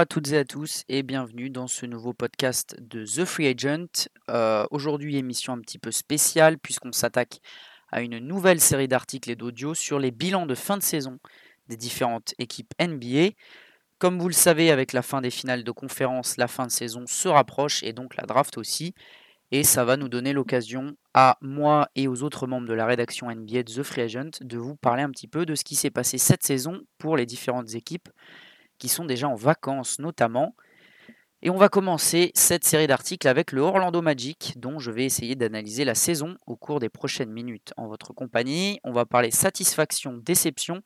À toutes et à tous et bienvenue dans ce nouveau podcast de The Free Agent. Euh, aujourd'hui, émission un petit peu spéciale puisqu'on s'attaque à une nouvelle série d'articles et d'audio sur les bilans de fin de saison des différentes équipes NBA. Comme vous le savez, avec la fin des finales de conférence, la fin de saison se rapproche et donc la draft aussi. Et ça va nous donner l'occasion à moi et aux autres membres de la rédaction NBA de The Free Agent de vous parler un petit peu de ce qui s'est passé cette saison pour les différentes équipes qui sont déjà en vacances notamment. Et on va commencer cette série d'articles avec le Orlando Magic, dont je vais essayer d'analyser la saison au cours des prochaines minutes en votre compagnie. On va parler satisfaction, déception,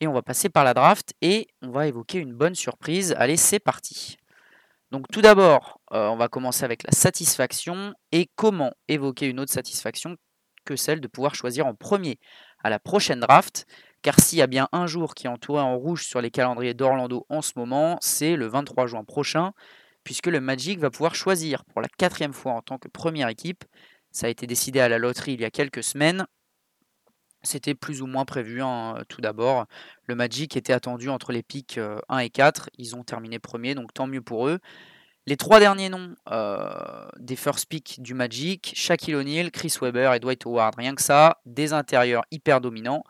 et on va passer par la draft, et on va évoquer une bonne surprise. Allez, c'est parti. Donc tout d'abord, euh, on va commencer avec la satisfaction, et comment évoquer une autre satisfaction que celle de pouvoir choisir en premier à la prochaine draft car s'il y a bien un jour qui est entouré en rouge sur les calendriers d'Orlando en ce moment, c'est le 23 juin prochain, puisque le Magic va pouvoir choisir pour la quatrième fois en tant que première équipe. Ça a été décidé à la loterie il y a quelques semaines. C'était plus ou moins prévu hein, tout d'abord. Le Magic était attendu entre les pics 1 euh, et 4. Ils ont terminé premier, donc tant mieux pour eux. Les trois derniers noms euh, des first picks du Magic, Shaquille O'Neal, Chris Webber et Dwight Howard, rien que ça, des intérieurs hyper dominants.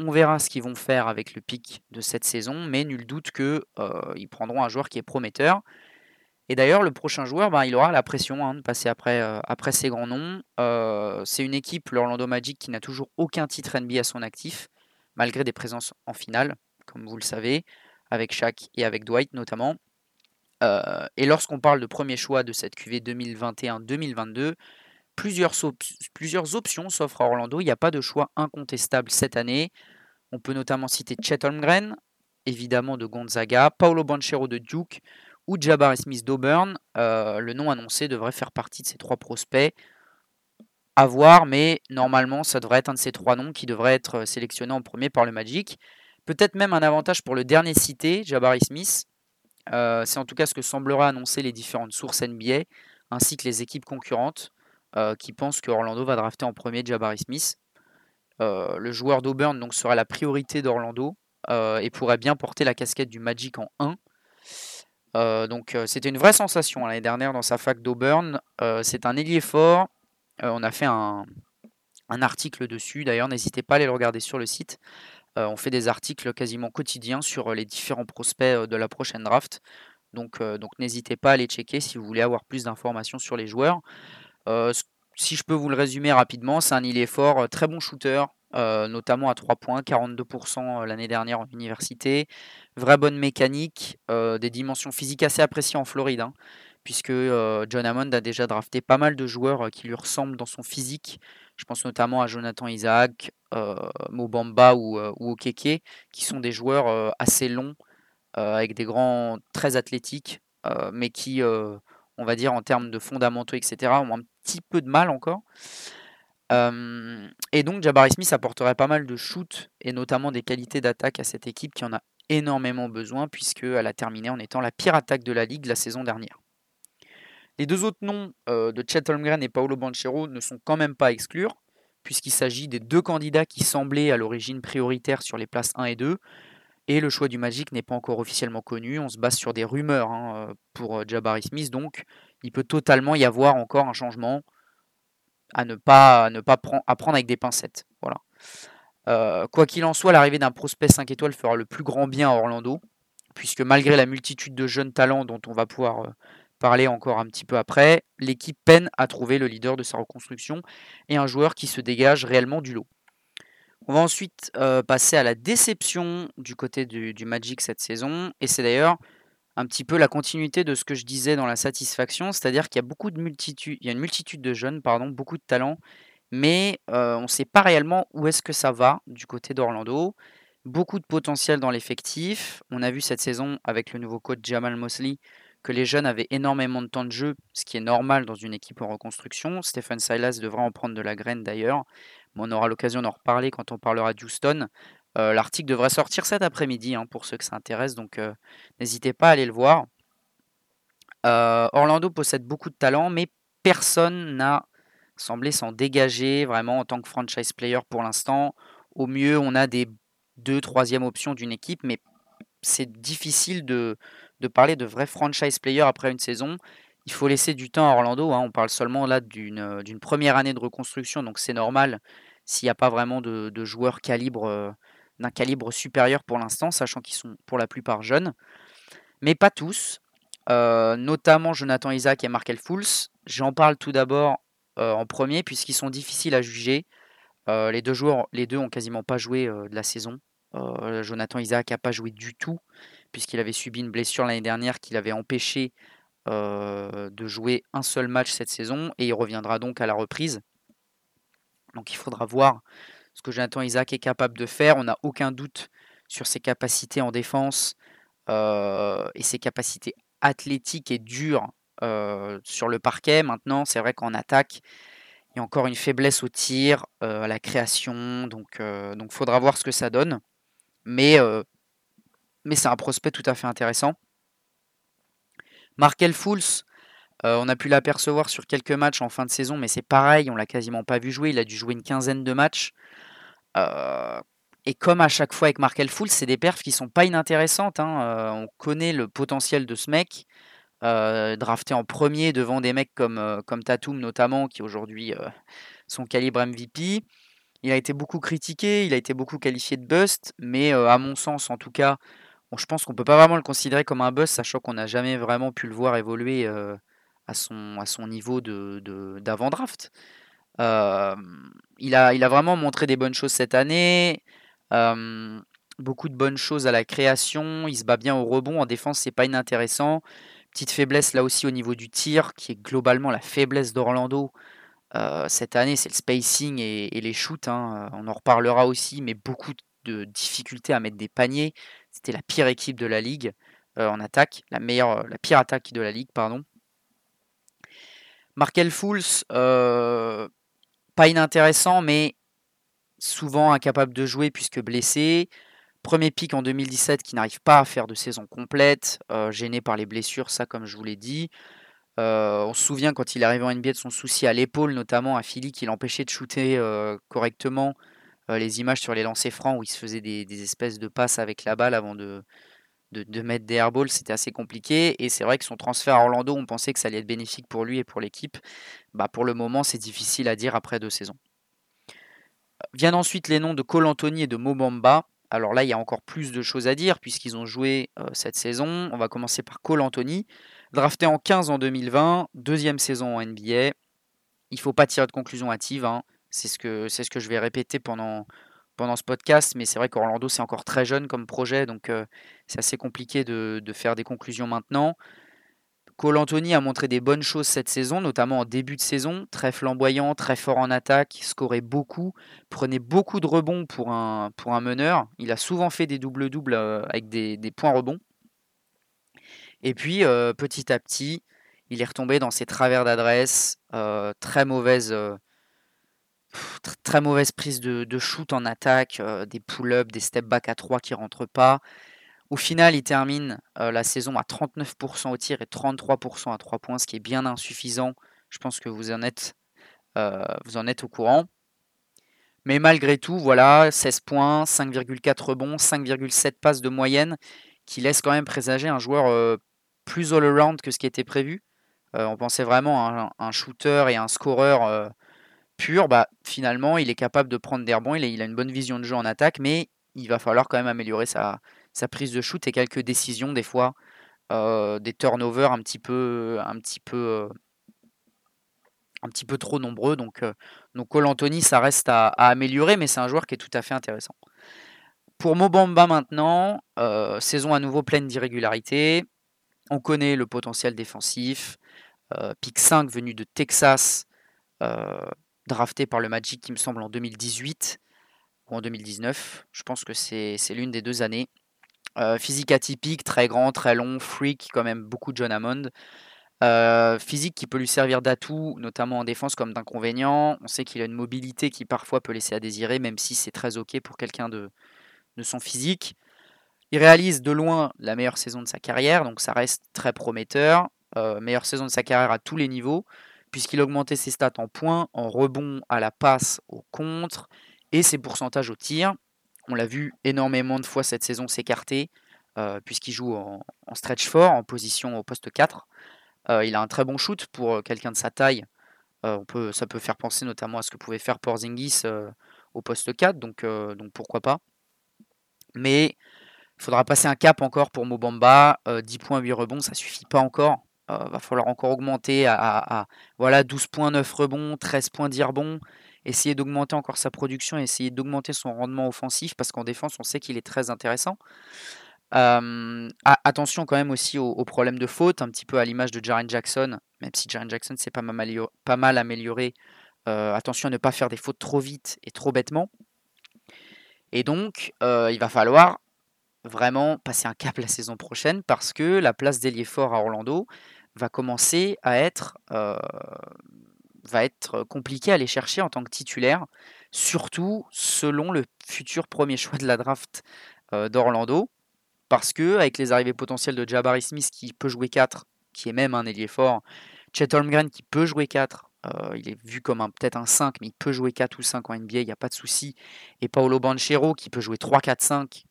On verra ce qu'ils vont faire avec le pic de cette saison, mais nul doute qu'ils euh, prendront un joueur qui est prometteur. Et d'ailleurs, le prochain joueur, ben, il aura la pression hein, de passer après, euh, après ces grands noms. Euh, c'est une équipe, l'Orlando Magic, qui n'a toujours aucun titre NBA à son actif, malgré des présences en finale, comme vous le savez, avec Shaq et avec Dwight notamment. et lorsqu'on parle de premier choix de cette QV 2021-2022, plusieurs, plusieurs options s'offrent à Orlando. Il n'y a pas de choix incontestable cette année. On peut notamment citer Chet Holmgren, évidemment de Gonzaga, Paolo Banchero de Duke ou Jabari Smith d'Auburn. Euh, le nom annoncé devrait faire partie de ces trois prospects. À voir, mais normalement, ça devrait être un de ces trois noms qui devrait être sélectionné en premier par le Magic. Peut-être même un avantage pour le dernier cité, Jabari Smith. Euh, c'est en tout cas ce que semblera annoncer les différentes sources NBA, ainsi que les équipes concurrentes. Euh, qui pense que Orlando va drafter en premier Jabari Smith. Euh, le joueur d'Auburn donc sera la priorité d'Orlando euh, et pourrait bien porter la casquette du Magic en 1. donc c'était une vraie sensation hein, l'année dernière dans sa fac d'Auburn. c'est un ailier fort. on a fait un, article dessus. D'ailleurs, n'hésitez pas à aller le regarder sur le site. on fait des articles quasiment quotidiens sur les différents prospects de la prochaine draft. Donc, n'hésitez pas à aller checker si vous voulez avoir plus d'informations sur les joueurs. Euh, si je peux vous le résumer rapidement, c'est un il est fort, euh, très bon shooter, euh, notamment à 3 points, 42% l'année dernière en université. Vraie bonne mécanique, des dimensions physiques assez appréciées en Floride, hein, puisque John Hammond a déjà drafté pas mal de joueurs qui lui ressemblent dans son physique. Je pense notamment à Jonathan Isaac, Mobamba ou, ou Okeke, qui sont des joueurs assez longs, avec des grands très athlétiques, mais qui on va dire, en termes de fondamentaux, etc., ont un petit peu de mal encore. et donc, Jabari Smith apporterait pas mal de shoot et notamment des qualités d'attaque à cette équipe qui en a énormément besoin, puisqu'elle a terminé en étant la pire attaque de la ligue la saison dernière. Les deux autres noms de Chet Holmgren et Paolo Banchero ne sont quand même pas à exclure, puisqu'il s'agit des deux candidats qui semblaient à l'origine prioritaires sur les places 1 et 2, et le choix du Magic n'est pas encore officiellement connu. On se base sur des rumeurs hein, euh, pour euh, Jabari Smith. Donc, il peut totalement y avoir encore un changement à ne pas, prendre, avec des pincettes. Voilà. Euh, quoi qu'il en soit, l'arrivée d'un prospect 5 étoiles fera le plus grand bien à Orlando, puisque malgré la multitude de jeunes talents dont on va pouvoir parler encore un petit peu après, l'équipe peine à trouver le leader de sa reconstruction et un joueur qui se dégage réellement du lot. On va ensuite euh, passer à la déception du côté du, Magic cette saison. Et c'est d'ailleurs un petit peu la continuité de ce que je disais dans la satisfaction, c'est-à-dire qu'il y a beaucoup de multitude, il y a une multitude de jeunes, pardon, beaucoup de talents, mais euh, on ne sait pas réellement où est-ce que ça va du côté d'Orlando. Beaucoup de potentiel dans l'effectif. On a vu cette saison avec le nouveau coach Jamal Mosley que les jeunes avaient énormément de temps de jeu, ce qui est normal dans une équipe en reconstruction. Stephen Silas devrait en prendre de la graine d'ailleurs on aura l'occasion d'en reparler quand on parlera d'Houston. Euh, l'article devrait sortir cet après-midi hein, pour ceux que ça intéresse, donc euh, n'hésitez pas à aller le voir. Euh, Orlando possède beaucoup de talent, mais personne n'a semblé s'en dégager vraiment en tant que franchise player pour l'instant. Au mieux, on a des deux, troisième options d'une équipe, mais c'est difficile de, parler de vrai franchise player après une saison. Il faut laisser du temps à Orlando. Hein. On parle seulement là d'une première année de reconstruction, donc c'est normal s'il n'y a pas vraiment de, joueurs calibre, d'un calibre supérieur pour l'instant, sachant qu'ils sont pour la plupart jeunes. Mais pas tous, notamment Jonathan Isaac et Markel Fools. J'en parle tout d'abord en premier, puisqu'ils sont difficiles à juger. les deux joueurs, les deux ont quasiment pas joué de la saison. Jonathan Isaac n'a pas joué du tout, puisqu'il avait subi une blessure l'année dernière qui l'avait empêché de jouer un seul match cette saison, et il reviendra donc à la reprise. Donc il faudra voir ce que Jonathan Isaac est capable de faire. On n'a aucun doute sur ses capacités en défense et ses capacités athlétiques et dures sur le parquet. Maintenant, c'est vrai qu'en attaque, il y a encore une faiblesse au tir, à la création. Donc il faudra voir ce que ça donne. Mais, mais c'est un prospect tout à fait intéressant. Markel Fools, on a pu l'apercevoir sur quelques matchs en fin de saison, mais c'est pareil, on l'a quasiment pas vu jouer. Il a dû jouer une quinzaine de matchs. Et comme à chaque fois avec Markel Fools, c'est des perfs qui sont pas inintéressantes. Hein. on connaît le potentiel de ce mec. drafté en premier devant des mecs comme, Tatum notamment, qui aujourd'hui sont calibre MVP. Il a été beaucoup critiqué, il a été beaucoup qualifié de bust, mais à mon sens en tout cas, je pense qu'on peut pas vraiment le considérer comme un bust, sachant qu'on n'a jamais vraiment pu le voir évoluer à, son, à son niveau d'avant-draft. Il, a, il a vraiment montré des bonnes choses cette année, beaucoup de bonnes choses à la création, il se bat bien au rebond, en défense c'est pas inintéressant. Petite faiblesse là aussi au niveau du tir, qui est globalement la faiblesse d'Orlando. cette année, c'est le spacing et, les shoots. Hein, on en reparlera aussi, mais beaucoup de difficultés à mettre des paniers. C'était la pire équipe de la ligue en attaque, la meilleure, la pire attaque de la ligue, pardon. Markel Fools, pas inintéressant, mais souvent incapable de jouer puisque blessé. Premier pic en 2017 qui n'arrive pas à faire de saison complète, gêné par les blessures, ça comme je vous l'ai dit. on se souvient quand il est arrivé en NBA de son souci à l'épaule, notamment à Philly, qui l'empêchait de shooter correctement. les images sur les lancers francs où il se faisait des, espèces de passes avec la balle avant de, de, mettre des airballs, c'était assez compliqué. Et c'est vrai que son transfert à Orlando, on pensait que ça allait être bénéfique pour lui et pour l'équipe. Bah, pour le moment, c'est difficile à dire après deux saisons. Viennent ensuite les noms de Cole Anthony et de Mobamba. Alors là, il y a encore plus de choses à dire puisqu'ils ont joué cette saison. On va commencer par Cole Anthony, drafté en 15 en 2020, deuxième saison en NBA. Il ne faut pas tirer de conclusion hâtive. Hein. C'est ce, que, ce que je vais répéter pendant, pendant ce podcast, mais c'est vrai qu'Orlando, c'est encore très jeune comme projet, donc c'est assez compliqué de, faire des conclusions maintenant. Cole Anthony a montré des bonnes choses cette saison, notamment en début de saison, très flamboyant, très fort en attaque, scorait beaucoup, prenait beaucoup de rebonds pour un, meneur. Il a souvent fait des doubles-doubles euh, avec des, points rebonds. Et puis, euh, petit à petit, il est retombé dans ses travers d'adresse, euh, très mauvaise, très mauvaise prise de, shoot en attaque, des pull-ups, des step-back à 3 qui rentrent pas. Au final, il termine la saison à 39% au tir et 33% à 3 points, ce qui est bien insuffisant. Je pense que vous en êtes, êtes au courant. Mais malgré tout, voilà, 16 points, 5,4 rebonds, 5,7 passes de moyenne, qui laisse quand même présager un joueur plus all-around que ce qui était prévu. on pensait vraiment à un, shooter et un scoreur pur. Bah, finalement, il est capable de prendre des rebonds, il a une bonne vision de jeu en attaque, mais il va falloir quand même améliorer sa, prise de shoot et quelques décisions des fois, euh, des turnovers un petit peu, un petit peu, euh, un petit peu trop nombreux. Donc, euh, donc Cole Anthony, ça reste à, améliorer, mais c'est un joueur qui est tout à fait intéressant. Pour Mobamba maintenant, saison à nouveau pleine d'irrégularités. On connaît le potentiel défensif. pick 5 venu de Texas, drafté par le Magic, qui me semble en 2018 ou en 2019. Je pense que c'est l'une des deux années. Euh, physique atypique, très grand, très long, freak, quand même beaucoup de John Hammond. Euh, physique qui peut lui servir d'atout, notamment en défense comme d'inconvénient. On sait qu'il a une mobilité qui parfois peut laisser à désirer, même si c'est très ok pour quelqu'un de, son physique. Il réalise de loin la meilleure saison de sa carrière, donc ça reste très prometteur. Euh, meilleure saison de sa carrière à tous les niveaux, puisqu'il a augmenté ses stats en points, en rebond, à la passe, au contre, et ses pourcentages au tir. On l'a vu énormément de fois cette saison s'écarter. puisqu'il joue en, stretch fort, en position au poste 4. il a un très bon shoot pour quelqu'un de sa taille. ça peut faire penser notamment à ce que pouvait faire Porzingis au poste 4, donc, donc pourquoi pas. Mais il faudra passer un cap encore pour Mobamba. 10 points, 8 rebonds, ça suffit pas encore. Il va falloir encore augmenter à, voilà, 12 points, 9 rebonds, 13 points, 10 rebonds essayer d'augmenter encore sa production, essayer d'augmenter son rendement offensif, parce qu'en défense, on sait qu'il est très intéressant. attention quand même aussi aux, problèmes de faute, un petit peu à l'image de Jaren Jackson, même si Jaren Jackson s'est pas, pas, mal amélioré. attention à ne pas faire des fautes trop vite et trop bêtement. Et donc, il va falloir vraiment passer un cap la saison prochaine parce que la place d'ailier fort à Orlando va commencer à être va être compliqué à aller chercher en tant que titulaire, surtout selon le futur premier choix de la draft d'Orlando. Parce que avec les arrivées potentielles de Jabari Smith qui peut jouer 4, qui est même un ailier fort, Chet Holmgren qui peut jouer 4, il est vu comme peut-être un 5, mais il peut jouer 4 ou 5 en NBA, il n'y a pas de souci. Et Paolo Banchero qui peut jouer 3, 4, 5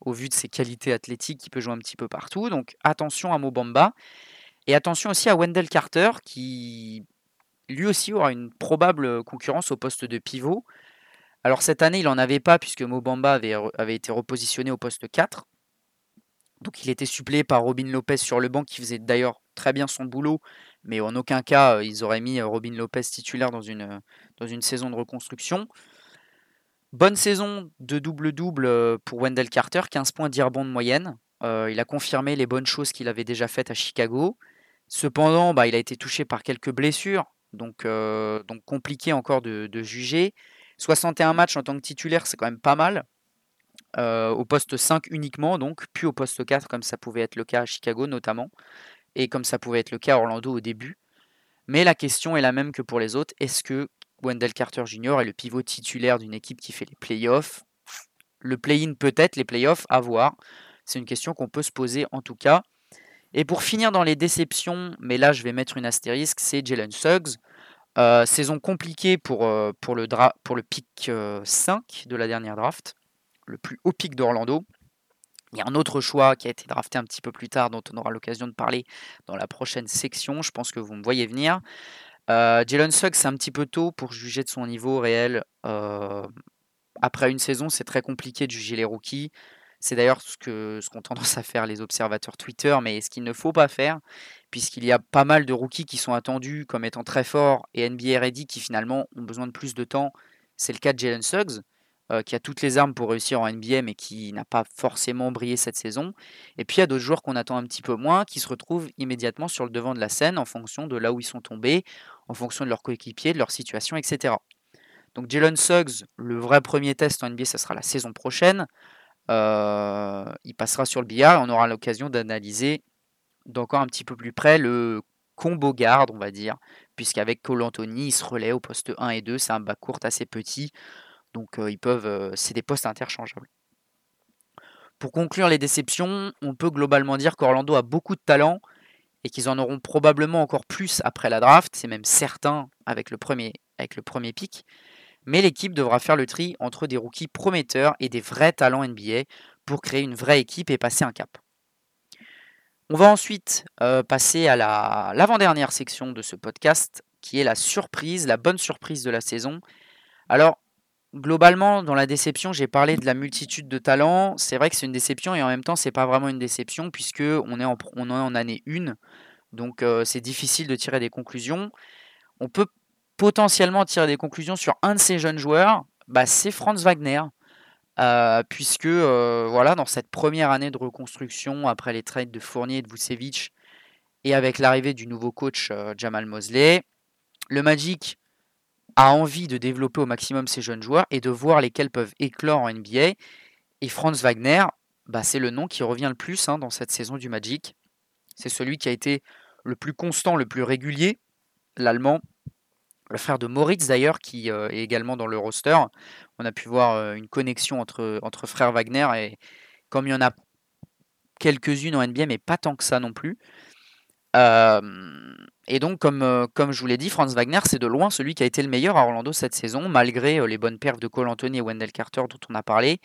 au vu de ses qualités athlétiques, qui peut jouer un petit peu partout. Donc attention à Mobamba. Et attention aussi à Wendell Carter qui lui aussi aura une probable concurrence au poste de pivot. Alors cette année, il n'en avait pas puisque Mobamba avait, été repositionné au poste 4. Donc il était suppléé par Robin Lopez sur le banc qui faisait d'ailleurs très bien son boulot, mais en aucun cas ils auraient mis Robin Lopez titulaire dans une, dans une saison de reconstruction. Bonne saison de double-double pour Wendell Carter, 15 points d'Irbon de moyenne. il a confirmé les bonnes choses qu'il avait déjà faites à Chicago. Cependant, bah, il a été touché par quelques blessures, donc, donc compliqué encore de, juger. 61 matchs en tant que titulaire, c'est quand même pas mal. au poste 5 uniquement, donc, puis au poste 4, comme ça pouvait être le cas à Chicago notamment, et comme ça pouvait être le cas à Orlando au début. Mais la question est la même que pour les autres. Est-ce que Wendell Carter Jr. est le pivot titulaire d'une équipe qui fait les playoffs? Le play-in peut-être, les playoffs, à voir. C'est une question qu'on peut se poser en tout cas. Et pour finir dans les déceptions, mais là je vais mettre une astérisque, c'est Jalen Suggs. Euh, saison compliquée pour, euh, pour, le, pour le pick 5 euh, de la dernière draft, le plus haut pick d'Orlando. Il y a un autre choix qui a été drafté un petit peu plus tard, dont on aura l'occasion de parler dans la prochaine section. Je pense que vous me voyez venir. Jalen Suggs, c'est un petit peu tôt pour juger de son niveau réel. après une saison, c'est très compliqué de juger les rookies. C'est d'ailleurs ce qu'ont ce tendance à faire les observateurs Twitter, mais ce qu'il ne faut pas faire, puisqu'il y a pas mal de rookies qui sont attendus comme étant très forts et NBA ready qui finalement ont besoin de plus de temps. C'est le cas de Jalen Suggs, euh, qui a toutes les armes pour réussir en NBA, mais qui n'a pas forcément brillé cette saison. Et puis il y a d'autres joueurs qu'on attend un petit peu moins, qui se retrouvent immédiatement sur le devant de la scène en fonction de là où ils sont tombés, en fonction de leur coéquipier, de leur situation, etc. Donc Jalen Suggs, le vrai premier test en NBA, ça sera la saison prochaine. Euh, il passera sur le billard et on aura l'occasion d'analyser d'encore un petit peu plus près le combo garde, on va dire, puisqu'avec Cole Anthony, il se relaie au poste 1 et 2, c'est un bas court assez petit, donc euh, ils peuvent, euh, c'est des postes interchangeables. Pour conclure les déceptions, on peut globalement dire qu'Orlando a beaucoup de talent et qu'ils en auront probablement encore plus après la draft, c'est même certain avec le premier, avec le premier pic mais l'équipe devra faire le tri entre des rookies prometteurs et des vrais talents NBA pour créer une vraie équipe et passer un cap. On va ensuite euh, passer à l'avant-dernière section de ce podcast, qui est la surprise, la bonne surprise de la saison. Alors, globalement, dans la déception, j'ai parlé de la multitude de talents. C'est vrai que c'est une déception et en même temps, c'est pas vraiment une déception puisque on est en, est en année 1. Donc, euh, c'est difficile de tirer des conclusions. On peut potentiellement tirer des conclusions sur un de ces jeunes joueurs, bah, c'est Franz Wagner. Euh, puisque euh, voilà, dans cette première année de reconstruction, après les trades de Fournier et de Vucevic, et avec l'arrivée du nouveau coach euh, Jamal Mosley, le Magic a envie de développer au maximum ces jeunes joueurs et de voir lesquels peuvent éclore en NBA. Et Franz Wagner, bah, c'est le nom qui revient le plus hein, dans cette saison du Magic. C'est celui qui a été le plus constant, le plus régulier. L'Allemand le frère de Moritz d'ailleurs, qui euh, est également dans le roster. On a pu voir euh, une connexion entre, entre frères Wagner et comme il y en a quelques-unes en NBA, mais pas tant que ça non plus. et donc, comme, euh, comme je vous l'ai dit, Franz Wagner, c'est de loin celui qui a été le meilleur à Orlando cette saison, malgré les bonnes perfs de Cole Anthony et Wendell Carter dont on a parlé.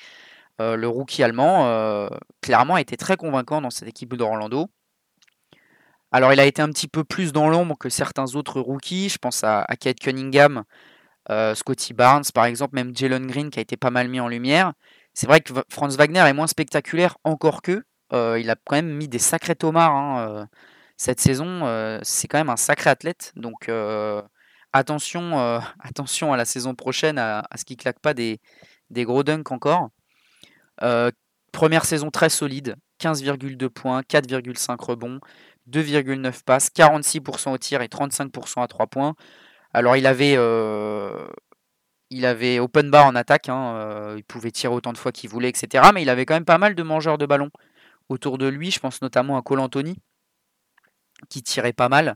le rookie allemand, clairement, a été très convaincant dans cette équipe d'Orlando. Alors, il a été un petit peu plus dans l'ombre que certains autres rookies. Je pense à, Kate Cunningham, Scotty Barnes, par exemple, même Jalen Green qui a été pas mal mis en lumière. C'est vrai que Franz Wagner est moins spectaculaire encore que. il a quand même mis des sacrés tomards hein, cette saison. c'est quand même un sacré athlète. Donc, attention, à la saison prochaine, à, ce qu'il claque pas des, des gros dunks encore. première saison très solide, 15,2 points, 4,5 rebonds, 2,9 passes, 46% au tir et 35% à 3 points. Alors il avait, il avait open bar en attaque, hein, il pouvait tirer autant de fois qu'il voulait, etc. Mais il avait quand même pas mal de mangeurs de ballon autour de lui. Je pense notamment à Cole Anthony, qui tirait pas mal.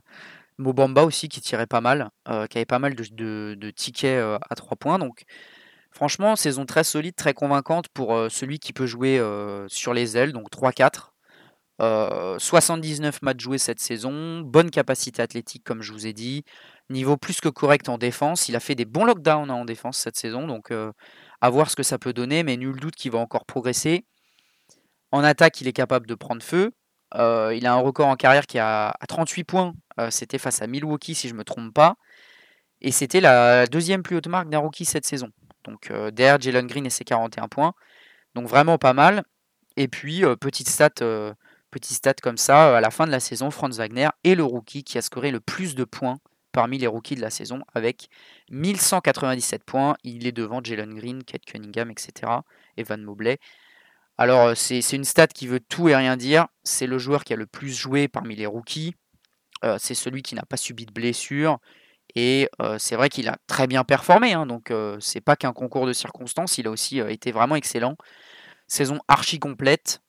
Mobamba aussi qui tirait pas mal, euh, qui avait pas mal de, tickets euh, à 3 points. Donc franchement, saison très solide, très convaincante pour euh, celui qui peut jouer sur les ailes, donc 3-4. 79 matchs joués cette saison, bonne capacité athlétique comme je vous ai dit, niveau plus que correct en défense. Il a fait des bons lockdowns en défense cette saison, donc à voir ce que ça peut donner, mais nul doute qu'il va encore progresser. En attaque, il est capable de prendre feu. il a un record en carrière qui est à 38 points euh, c'était face à Milwaukee, si je ne me trompe pas. Et c'était la deuxième plus haute marque d'un rookie cette saison. Donc euh, derrière Jalen Green et ses 41 points. Donc vraiment pas mal. Et puis, euh, petite stat, stat comme ça, à la fin de la saison, Franz Wagner est le rookie qui a scoré le plus de points parmi les rookies de la saison avec 1197 points. Il est devant Jalen Green, Kate Cunningham, etc. Evan Mobley. Alors c'est une stat qui veut tout et rien dire. C'est le joueur qui a le plus joué parmi les rookies c'est celui qui n'a pas subi de blessure. Et c'est vrai qu'il a très bien performé. Hein, donc c'est pas qu'un concours de circonstances. Il a aussi été vraiment excellent. Saison archi complète.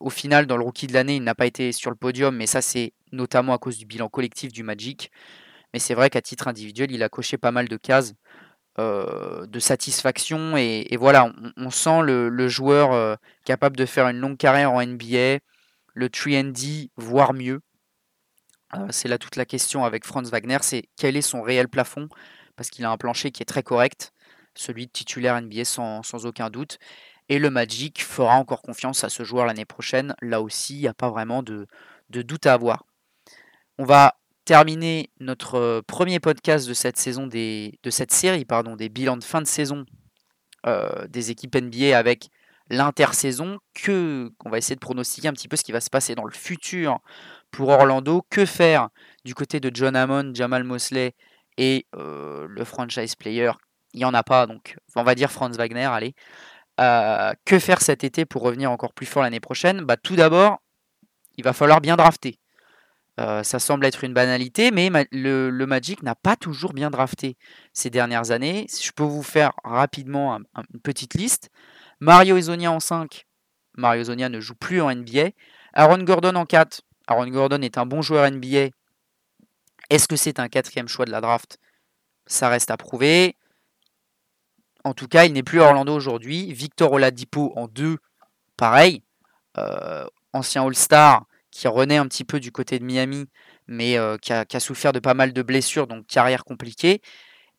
Au final, dans le rookie de l'année, il n'a pas été sur le podium, mais ça c'est notamment à cause du bilan collectif du Magic. Mais c'est vrai qu'à titre individuel, il a coché pas mal de cases de satisfaction. Et, voilà, on, sent le, joueur capable de faire une longue carrière en NBA, le 3D, voire mieux. Euh, c'est là toute la question avec Franz Wagner, c'est quel est son réel plafond, parce qu'il a un plancher qui est très correct, celui de titulaire NBA sans, aucun doute. Et le Magic fera encore confiance à ce joueur l'année prochaine. Là aussi, il n'y a pas vraiment de, doute à avoir. On va terminer notre euh, premier podcast de cette saison de cette série des bilans de fin de saison euh, des équipes NBA avec l'intersaison que qu'on va essayer de pronostiquer un petit peu ce qui va se passer dans le futur pour Orlando. Que faire du côté de John Hammond, Jamal Mosley et euh, le franchise player? Il n'y en a pas, donc on va dire Franz Wagner, allez. Que faire cet été pour revenir encore plus fort l'année prochaine? Bah, Tout d'abord, il va falloir bien drafter. Euh, ça semble être une banalité, mais le, Magic n'a pas toujours bien drafté ces dernières années. Je peux vous faire rapidement une petite liste. Mario Ezonia en 5. Mario Ezonia ne joue plus en NBA. Aaron Gordon en 4. Aaron Gordon est un bon joueur NBA. Est-ce que c'est un quatrième choix de la draft? Ça reste à prouver. En tout cas, il n'est plus Orlando aujourd'hui. Victor Oladipo en 2, pareil. Euh, ancien All-Star qui renaît un petit peu du côté de Miami, mais euh, qui, a, souffert de pas mal de blessures, donc carrière compliquée.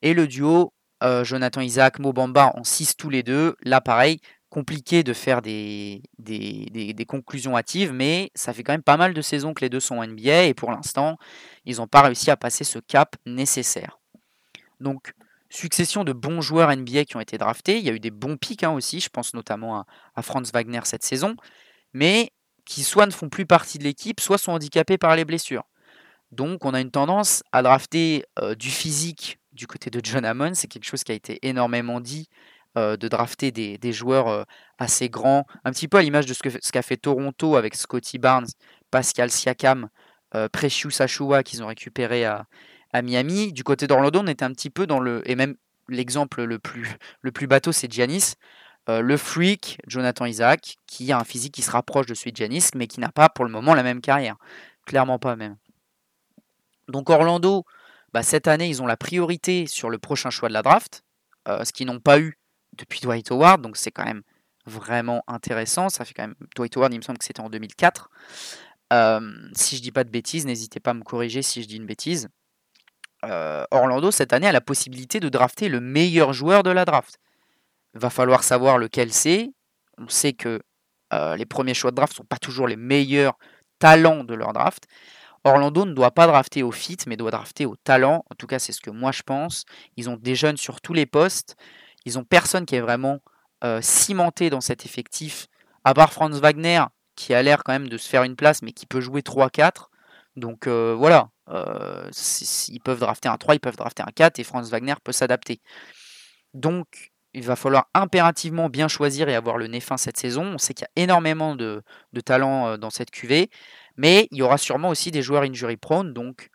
Et le duo euh, Jonathan Isaac, Mobamba en 6 tous les deux. Là, pareil, compliqué de faire des, des, conclusions hâtives, mais ça fait quand même pas mal de saisons que les deux sont en NBA et pour l'instant, ils n'ont pas réussi à passer ce cap nécessaire. Donc, succession de bons joueurs NBA qui ont été draftés. Il y a eu des bons pics hein, aussi, je pense notamment à, Franz Wagner cette saison, mais qui soit ne font plus partie de l'équipe, soit sont handicapés par les blessures. Donc, on a une tendance à drafter euh, du physique du côté de John Hammond. C'est quelque chose qui a été énormément dit euh, de drafter des, joueurs euh, assez grands, un petit peu à l'image de ce qu'a ce fait Toronto avec Scotty Barnes, Pascal Siakam, Precious Achua qu'ils ont récupéré à, Miami. Du côté d'Orlando, on était un petit peu dans le. Et même l'exemple le plus, bateau, c'est Giannis. le freak, Jonathan Isaac, qui a un physique qui se rapproche de celui de Giannis, mais qui n'a pas pour le moment la même carrière. Clairement pas même. Donc Orlando, bah, cette année, ils ont la priorité sur le prochain choix de la draft, ce qu'ils n'ont pas eu depuis Dwight Howard, donc c'est quand même vraiment intéressant. Ça fait quand même Dwight Howard, il me semble que c'était en 2004. si je dis pas de bêtises, n'hésitez pas à me corriger si je dis une bêtise. Orlando cette année a la possibilité de drafter le meilleur joueur de la draft. Va falloir savoir lequel c'est. on sait que les premiers choix de draft ne sont pas toujours les meilleurs talents de leur draft. Orlando ne doit pas drafter au fit, mais doit drafter au talent. En tout cas, c'est ce que moi je pense. Ils ont des jeunes sur tous les postes. Ils ont personne qui est vraiment cimenté dans cet effectif, à part Franz Wagner, qui a l'air quand même de se faire une place, mais qui peut jouer 3-4. Donc voilà, ils peuvent drafter un 3, ils peuvent drafter un 4, et Franz Wagner peut s'adapter. Donc il va falloir impérativement bien choisir et avoir le nez fin cette saison. On sait qu'il y a énormément de, de talent dans cette QV, mais il y aura sûrement aussi des joueurs injury prone, donc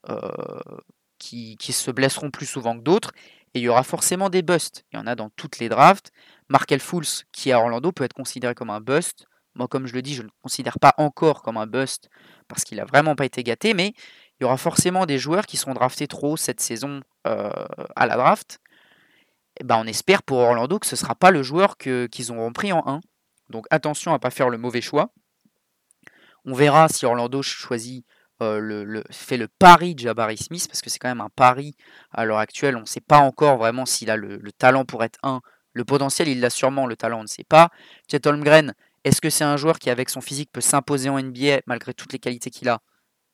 qui, qui, se blesseront plus souvent que d'autres. Et il y aura forcément des busts. Il y en a dans toutes les drafts. Markel Fools, qui à Orlando, peut être considéré comme un bust. Moi, comme je le dis, je ne le considère pas encore comme un bust parce qu'il n'a vraiment pas été gâté, mais il y aura forcément des joueurs qui seront draftés trop cette saison à la draft eh ben, on espère pour Orlando que ce ne sera pas le joueur qu'ils auront pris en 1. Donc attention à ne pas faire le mauvais choix. On verra si Orlando choisit euh, le, fait le pari de Jabari Smith, parce que c'est quand même un pari à l'heure actuelle. On ne sait pas encore vraiment s'il a le, talent pour être 1. Le potentiel, il l'a sûrement, le talent, on ne sait pas. Chet Holmgren, est-ce que c'est un joueur qui, avec son physique, peut s'imposer en NBA malgré toutes les qualités qu'il a?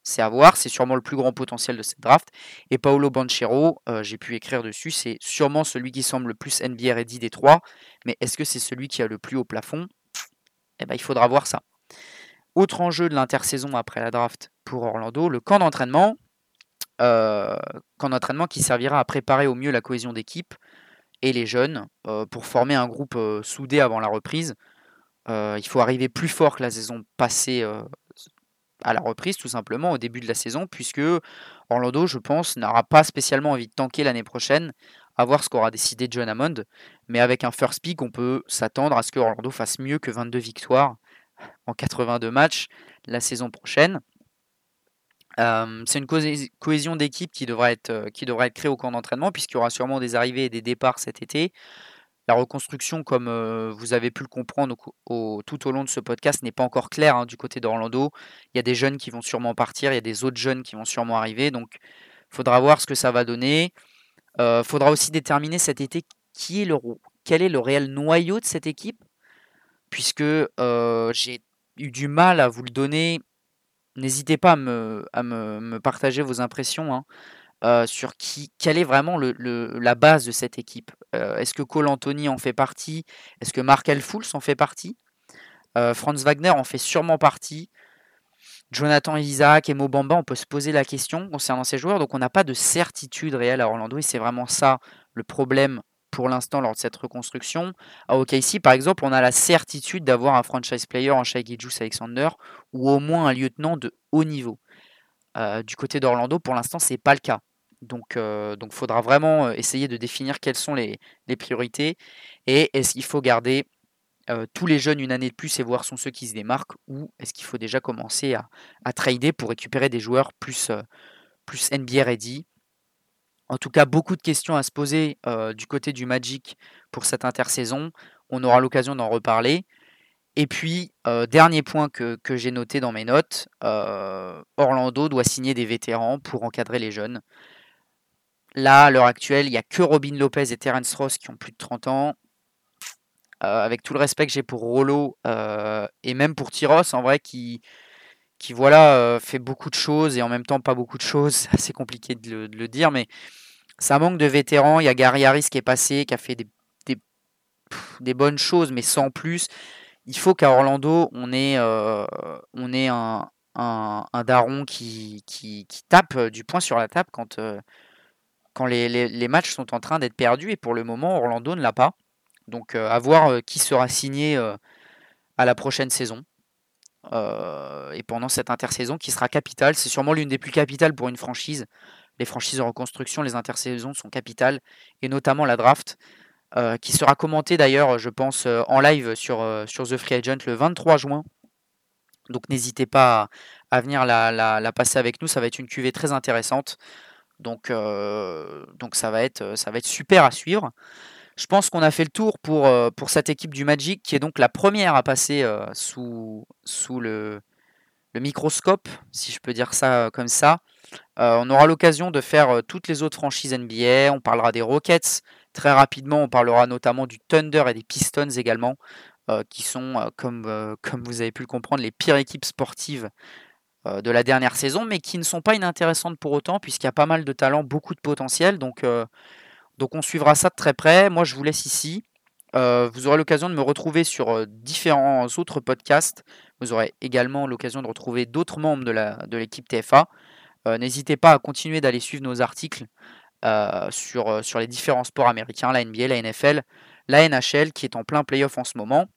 C'est à voir, c'est sûrement le plus grand potentiel de cette draft. Et Paolo Banchero, euh, j'ai pu écrire dessus, c'est sûrement celui qui semble le plus NBA ready des trois, mais est-ce que c'est celui qui a le plus haut plafond? Eh ben, il faudra voir ça. Autre enjeu de l'intersaison après la draft pour Orlando, le camp d'entraînement. Euh, camp d'entraînement qui servira à préparer au mieux la cohésion d'équipe et les jeunes euh, pour former un groupe soudé avant la reprise. il faut arriver plus fort que la saison passée à la reprise tout simplement au début de la saison, puisque Orlando, je pense, n'aura pas spécialement envie de tanker l'année prochaine, à voir ce qu'aura décidé John Hammond. Mais avec un first pick, on peut s'attendre à ce que Orlando fasse mieux que 22 victoires en 82 matchs la saison prochaine. c'est une cohésion d'équipe qui, devrait être, euh, être créée au camp d'entraînement, puisqu'il y aura sûrement des arrivées et des départs cet été. La reconstruction, comme vous avez pu le comprendre tout au long de ce podcast, n'est pas encore claire hein, du côté d'Orlando. Il y a des jeunes qui vont sûrement partir, il y a des autres jeunes qui vont sûrement arriver. Donc, faudra voir ce que ça va donner. Faudra aussi déterminer cet été qui est le, quel est le réel noyau de cette équipe, puisque j'ai eu du mal à vous le donner. N'hésitez pas à me, à me, partager vos impressions. Hein. Euh, sur qui, quelle est vraiment la base de cette équipe? Euh, est-ce que Cole Anthony en fait partie? Est-ce que Mark Elfouls en fait partie? Euh, Franz Wagner en fait sûrement partie. Jonathan Isaac et Mobamba, on peut se poser la question concernant ces joueurs. Donc on n'a pas de certitude réelle à Orlando et c'est vraiment ça le problème pour l'instant lors de cette reconstruction. À OKC, par exemple, on a la certitude d'avoir un franchise player en Shai Gilgeous Alexander ou au moins un lieutenant de haut niveau. du côté d'Orlando, pour l'instant, c'est pas le cas. Donc, il donc faudra vraiment essayer de définir quelles sont les, priorités et est-ce qu'il faut garder tous les jeunes une année de plus et voir sont ceux qui se démarquent ou est-ce qu'il faut déjà commencer à, trader pour récupérer des joueurs plus, plus NBA ready? En tout cas, beaucoup de questions à se poser du côté du Magic pour cette intersaison. On aura l'occasion d'en reparler. Et puis, dernier point que j'ai noté dans mes notes, Orlando doit signer des vétérans pour encadrer les jeunes. Là, à l'heure actuelle, il n'y a que Robin Lopez et Terence Ross qui ont plus de 30 ans. Euh, avec tout le respect que j'ai pour Rollo euh, et même pour Tyros, en vrai, qui, voilà, euh, fait beaucoup de choses et en même temps pas beaucoup de choses. C'est compliqué de le, dire, mais ça manque de vétérans. Il y a Gary Harris qui est passé, qui a fait des, bonnes choses, mais sans plus. Il faut qu'à Orlando, on ait, un, daron qui, qui, qui, tape du poing sur la table quand les, matchs sont en train d'être perdus. Et pour le moment, Orlando ne l'a pas. Donc euh, à voir euh, qui sera signé euh, à la prochaine saison. et pendant cette intersaison qui sera capitale. C'est sûrement l'une des plus capitales pour une franchise. Les franchises de reconstruction, les intersaisons sont capitales. Et notamment la draft. qui sera commentée d'ailleurs, je pense, en live sur, sur The Free Agent le 23 juin. Donc n'hésitez pas à, venir la, la, passer avec nous, ça va être une cuvée très intéressante. Donc, euh, donc ça, va être, ça va être super à suivre. Je pense qu'on a fait le tour pour, euh, pour cette équipe du Magic, qui est donc la première à passer euh, sous, sous le, microscope, si je peux dire ça comme ça. on aura l'occasion de faire toutes les autres franchises NBA. On parlera des Rockets très rapidement. On parlera notamment du Thunder et des Pistons également. qui sont, comme, comme vous avez pu le comprendre, les pires équipes sportives de la dernière saison, mais qui ne sont pas inintéressantes pour autant, puisqu'il y a pas mal de talent, beaucoup de potentiel. Donc, donc on suivra ça de très près. Moi, je vous laisse ici. vous aurez l'occasion de me retrouver sur différents autres podcasts. Vous aurez également l'occasion de retrouver d'autres membres de l'équipe TFA. N'hésitez pas à continuer d'aller suivre nos articles sur, les différents sports américains, la NBA, la NFL, la NHL qui est en plein playoff en ce moment.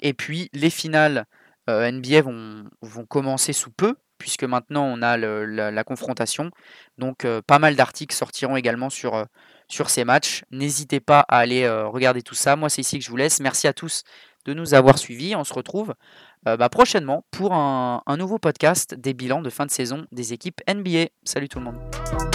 Et puis les finales NBA vont commencer sous peu, puisque maintenant on a la, confrontation. Donc pas mal d'articles sortiront également sur, sur ces matchs. N'hésitez pas à aller regarder tout ça. Moi c'est ici que je vous laisse. Merci à tous de nous avoir suivis. On se retrouve bah, prochainement pour un nouveau podcast des bilans de fin de saison des équipes NBA. Salut tout le monde.